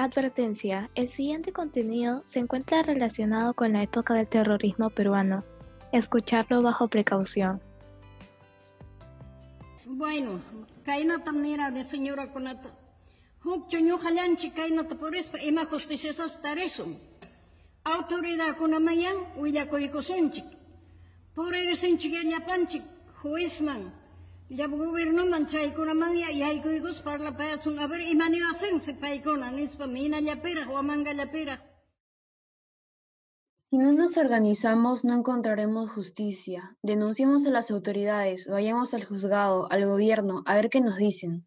Advertencia, el siguiente contenido se encuentra relacionado con la época del terrorismo peruano. Escucharlo bajo precaución. Bueno, kainata mira de señora kunata. Huk chunyo halanchi kainata por eso ima justicia tareso. Autoridad kunamayan uya koikosunchik. Por eso sinchik yapanchik juizman. Si no nos organizamos, no encontraremos justicia. Denunciemos a las autoridades, vayamos al juzgado, al gobierno, a ver qué nos dicen.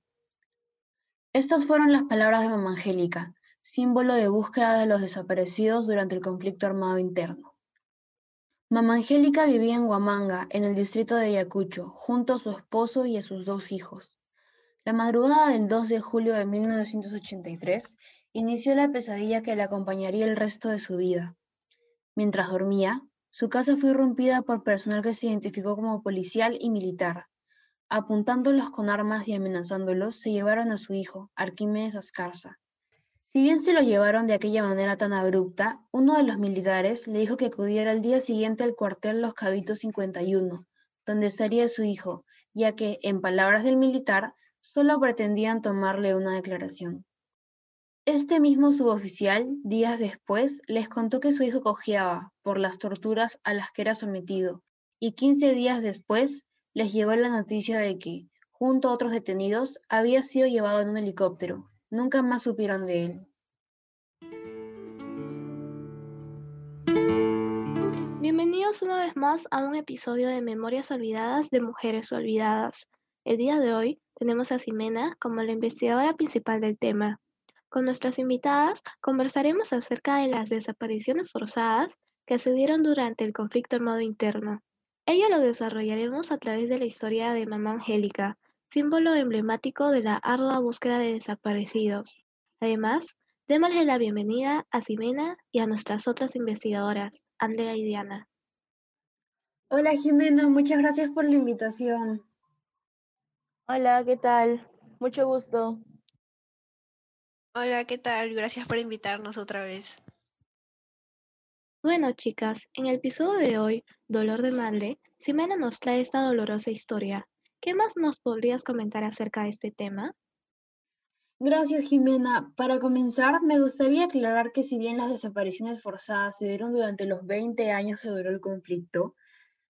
Estas fueron las palabras de Mamá Angélica, símbolo de búsqueda de los desaparecidos durante el conflicto armado interno. Mamá Angélica vivía en Huamanga, en el distrito de Ayacucho, junto a su esposo y a sus dos hijos. La madrugada del 2 de julio de 1983 inició la pesadilla que le acompañaría el resto de su vida. Mientras dormía, su casa fue irrumpida por personal que se identificó como policial y militar. Apuntándolos con armas y amenazándolos, se llevaron a su hijo, Arquímedes Ascarza. Si bien se lo llevaron de aquella manera tan abrupta, uno de los militares le dijo que acudiera al día siguiente al cuartel Los Cabitos 51, donde estaría su hijo, ya que, en palabras del militar, solo pretendían tomarle una declaración. Este mismo suboficial, días después, les contó que su hijo cojeaba por las torturas a las que era sometido, y 15 días después les llegó la noticia de que, junto a otros detenidos, había sido llevado en un helicóptero. Nunca más supieron de él. Bienvenidos una vez más a un episodio de Memorias Olvidadas de Mujeres Olvidadas. El día de hoy tenemos a Ximena como la investigadora principal del tema. Con nuestras invitadas conversaremos acerca de las desapariciones forzadas que se dieron durante el conflicto armado interno. Ello lo desarrollaremos a través de la historia de Mamá Angélica, símbolo emblemático de la ardua búsqueda de desaparecidos. Además, démosle la bienvenida a Ximena y a nuestras otras investigadoras, Andrea y Diana. Hola Jimena, muchas gracias por la invitación. Hola, ¿qué tal? Mucho gusto. Hola, ¿qué tal? Gracias por invitarnos otra vez. Bueno, chicas, en el episodio de hoy, Dolor de Madre, Ximena nos trae esta dolorosa historia. ¿Qué más nos podrías comentar acerca de este tema? Gracias, Jimena. Para comenzar, me gustaría aclarar que si bien las desapariciones forzadas se dieron durante los 20 años que duró el conflicto,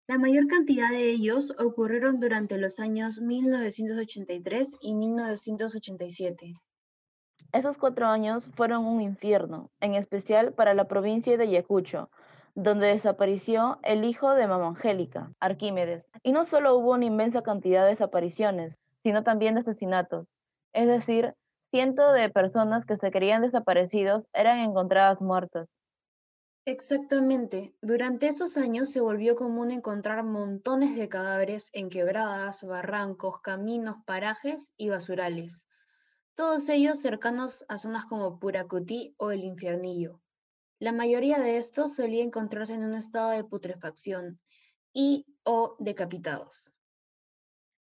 la mayor cantidad de ellos ocurrieron durante los años 1983 y 1987. Esos cuatro años fueron un infierno, en especial para la provincia de Ayacucho, donde desapareció el hijo de Mamá Angélica, Arquímedes. Y no solo hubo una inmensa cantidad de desapariciones, sino también de asesinatos. Es decir, cientos de personas que se creían desaparecidos eran encontradas muertas. Exactamente. Durante esos años se volvió común encontrar montones de cadáveres en quebradas, barrancos, caminos, parajes y basurales todos ellos cercanos a zonas como Puracutí o el Infiernillo. La mayoría de estos solía encontrarse en un estado de putrefacción y o decapitados.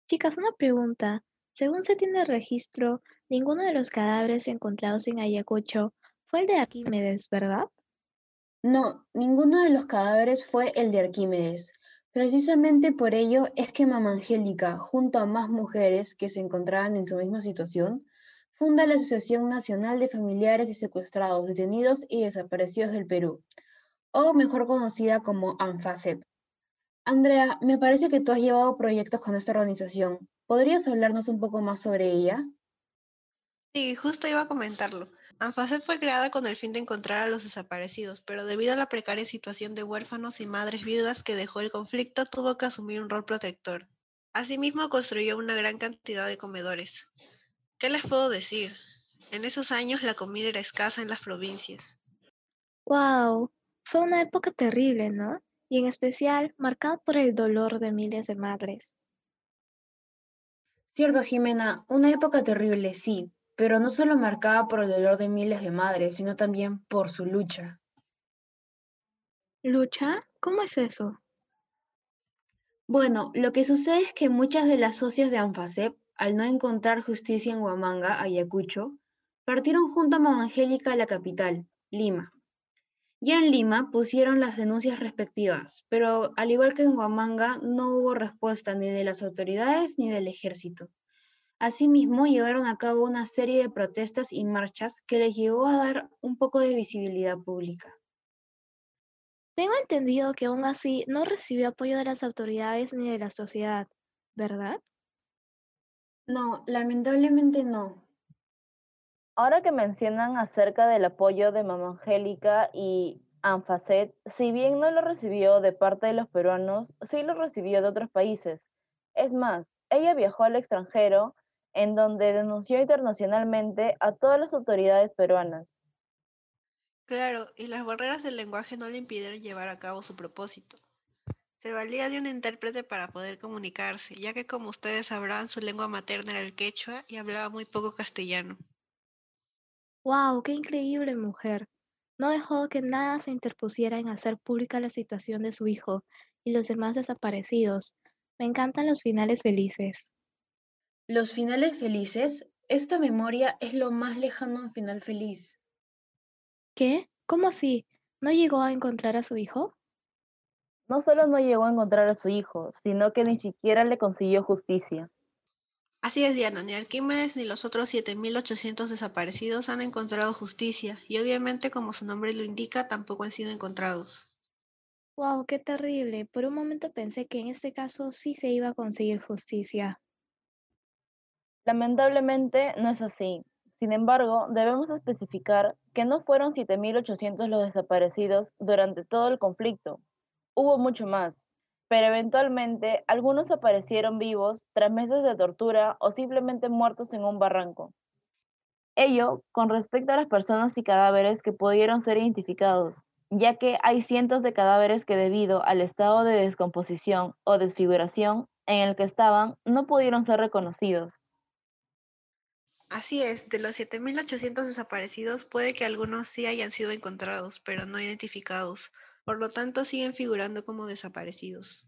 Chicas, una pregunta. Según se tiene registro, ninguno de los cadáveres encontrados en Ayacucho fue el de Arquímedes, ¿verdad? No, ninguno de los cadáveres fue el de Arquímedes. Precisamente por ello es que Mamá Angélica, junto a más mujeres que se encontraban en su misma situación, Funda la Asociación Nacional de Familiares de Secuestrados, Detenidos y Desaparecidos del Perú, o mejor conocida como ANFACEP. Andrea, me parece que tú has llevado proyectos con esta organización. ¿Podrías hablarnos un poco más sobre ella? Sí, justo iba a comentarlo. ANFACEP fue creada con el fin de encontrar a los desaparecidos, pero debido a la precaria situación de huérfanos y madres viudas que dejó el conflicto, tuvo que asumir un rol protector. Asimismo, construyó una gran cantidad de comedores, ¿Qué les puedo decir? En esos años la comida era escasa en las provincias. ¡Wow! Fue una época terrible, ¿no? Y en especial marcada por el dolor de miles de madres. Cierto, Jimena, una época terrible, sí, pero no solo marcada por el dolor de miles de madres, sino también por su lucha. ¿Lucha? ¿Cómo es eso? Bueno, lo que sucede es que muchas de las socias de ANFACEP al no encontrar justicia en Huamanga, Ayacucho, Partieron junto a Angélica a la capital, Lima. Ya en Lima pusieron las denuncias respectivas, pero al igual que en Huamanga no hubo respuesta ni de las autoridades ni del ejército. Asimismo, llevaron a cabo una serie de protestas y marchas que les llevó a dar un poco de visibilidad pública. Tengo entendido que aún así no recibió apoyo de las autoridades ni de la sociedad, ¿verdad? No, lamentablemente no. Ahora que mencionan acerca del apoyo de Mamá Angélica y Anfacet, si bien no lo recibió de parte de los peruanos, sí lo recibió de otros países. Es más, ella viajó al extranjero en donde denunció internacionalmente a todas las autoridades peruanas. Claro, y las barreras del lenguaje no le impidieron llevar a cabo su propósito. Se valía de un intérprete para poder comunicarse, ya que como ustedes sabrán, su lengua materna era el quechua y hablaba muy poco castellano. ¡Wow! ¡Qué increíble mujer! No dejó que nada se interpusiera en hacer pública la situación de su hijo y los demás desaparecidos. Me encantan los finales felices. Los finales felices, esta memoria es lo más lejano a un final feliz. ¿Qué? ¿Cómo así? ¿No llegó a encontrar a su hijo? No solo no llegó a encontrar a su hijo, sino que ni siquiera le consiguió justicia. Así es, Diana, ni Arquímedes ni los otros 7.800 desaparecidos han encontrado justicia, y obviamente, como su nombre lo indica, tampoco han sido encontrados. ¡Wow! ¡Qué terrible! Por un momento pensé que en este caso sí se iba a conseguir justicia. Lamentablemente no es así. Sin embargo, debemos especificar que no fueron 7.800 los desaparecidos durante todo el conflicto. Hubo mucho más, pero eventualmente algunos aparecieron vivos tras meses de tortura o simplemente muertos en un barranco. Ello con respecto a las personas y cadáveres que pudieron ser identificados, ya que hay cientos de cadáveres que debido al estado de descomposición o desfiguración en el que estaban no pudieron ser reconocidos. Así es, de los 7.800 desaparecidos puede que algunos sí hayan sido encontrados, pero no identificados. Por lo tanto, siguen figurando como desaparecidos.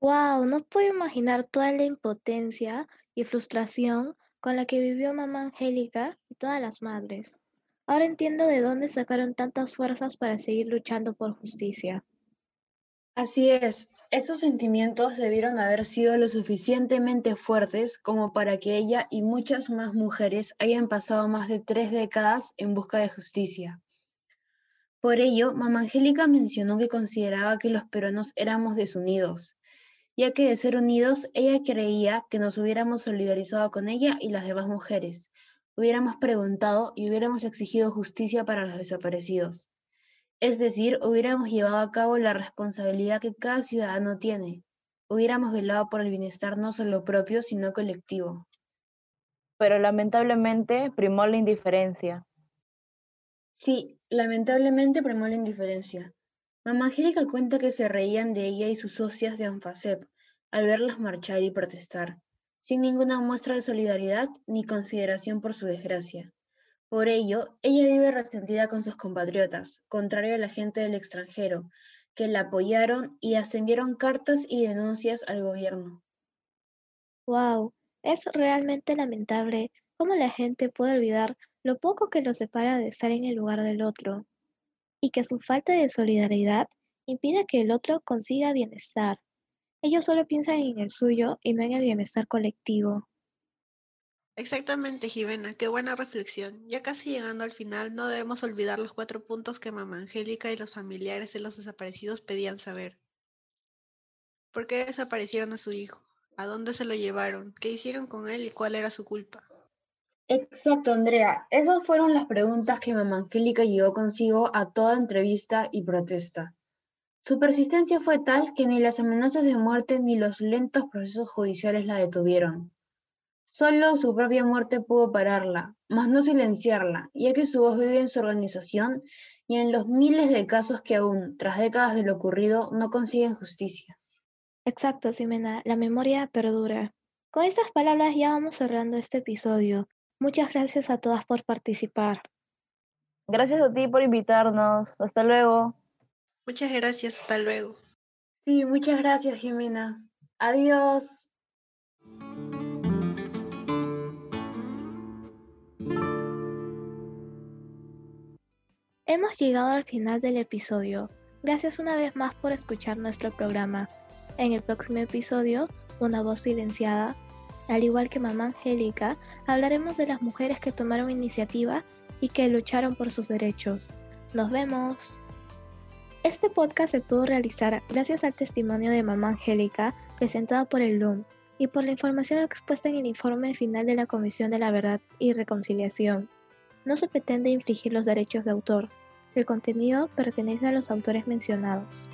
¡Wow! No puedo imaginar toda la impotencia y frustración con la que vivió mamá Angélica y todas las madres. Ahora entiendo de dónde sacaron tantas fuerzas para seguir luchando por justicia. Así es, esos sentimientos debieron haber sido lo suficientemente fuertes como para que ella y muchas más mujeres hayan pasado más de tres décadas en busca de justicia. Por ello, Mamá Angélica mencionó que consideraba que los peruanos éramos desunidos, ya que de ser unidos ella creía que nos hubiéramos solidarizado con ella y las demás mujeres, hubiéramos preguntado y hubiéramos exigido justicia para los desaparecidos. Es decir, hubiéramos llevado a cabo la responsabilidad que cada ciudadano tiene. Hubiéramos velado por el bienestar no solo propio, sino colectivo. Pero lamentablemente primó la indiferencia. Sí, lamentablemente primó la indiferencia. Mamá Angélica cuenta que se reían de ella y sus socias de Anfasep al verlas marchar y protestar, sin ninguna muestra de solidaridad ni consideración por su desgracia. Por ello, ella vive resentida con sus compatriotas, contrario a la gente del extranjero, que la apoyaron y ascendieron cartas y denuncias al gobierno. Wow, es realmente lamentable cómo la gente puede olvidar lo poco que los separa de estar en el lugar del otro, y que su falta de solidaridad impida que el otro consiga bienestar. Ellos solo piensan en el suyo y no en el bienestar colectivo. Exactamente, Jimena, qué buena reflexión. Ya casi llegando al final, no debemos olvidar los cuatro puntos que Mamá Angélica y los familiares de los desaparecidos pedían saber. ¿Por qué desaparecieron a su hijo? ¿A dónde se lo llevaron? ¿Qué hicieron con él y cuál era su culpa? Exacto, Andrea. Esas fueron las preguntas que Mamá Angélica llevó consigo a toda entrevista y protesta. Su persistencia fue tal que ni las amenazas de muerte ni los lentos procesos judiciales la detuvieron. Solo su propia muerte pudo pararla, mas no silenciarla, ya que su voz vive en su organización y en los miles de casos que aún, tras décadas de lo ocurrido, no consiguen justicia. Exacto, Ximena, la memoria perdura. Con estas palabras ya vamos cerrando este episodio. Muchas gracias a todas por participar. Gracias a ti por invitarnos. Hasta luego. Muchas gracias, hasta luego. Sí, muchas gracias, Jimena. Adiós. Hemos llegado al final del episodio. Gracias una vez más por escuchar nuestro programa. En el próximo episodio, Una voz silenciada, al igual que Mamá Angélica, hablaremos de las mujeres que tomaron iniciativa y que lucharon por sus derechos. Nos vemos. Este podcast se pudo realizar gracias al testimonio de Mamá Angélica presentado por el LUM y por la información expuesta en el informe final de la Comisión de la Verdad y Reconciliación. No se pretende infringir los derechos de autor. El contenido pertenece a los autores mencionados.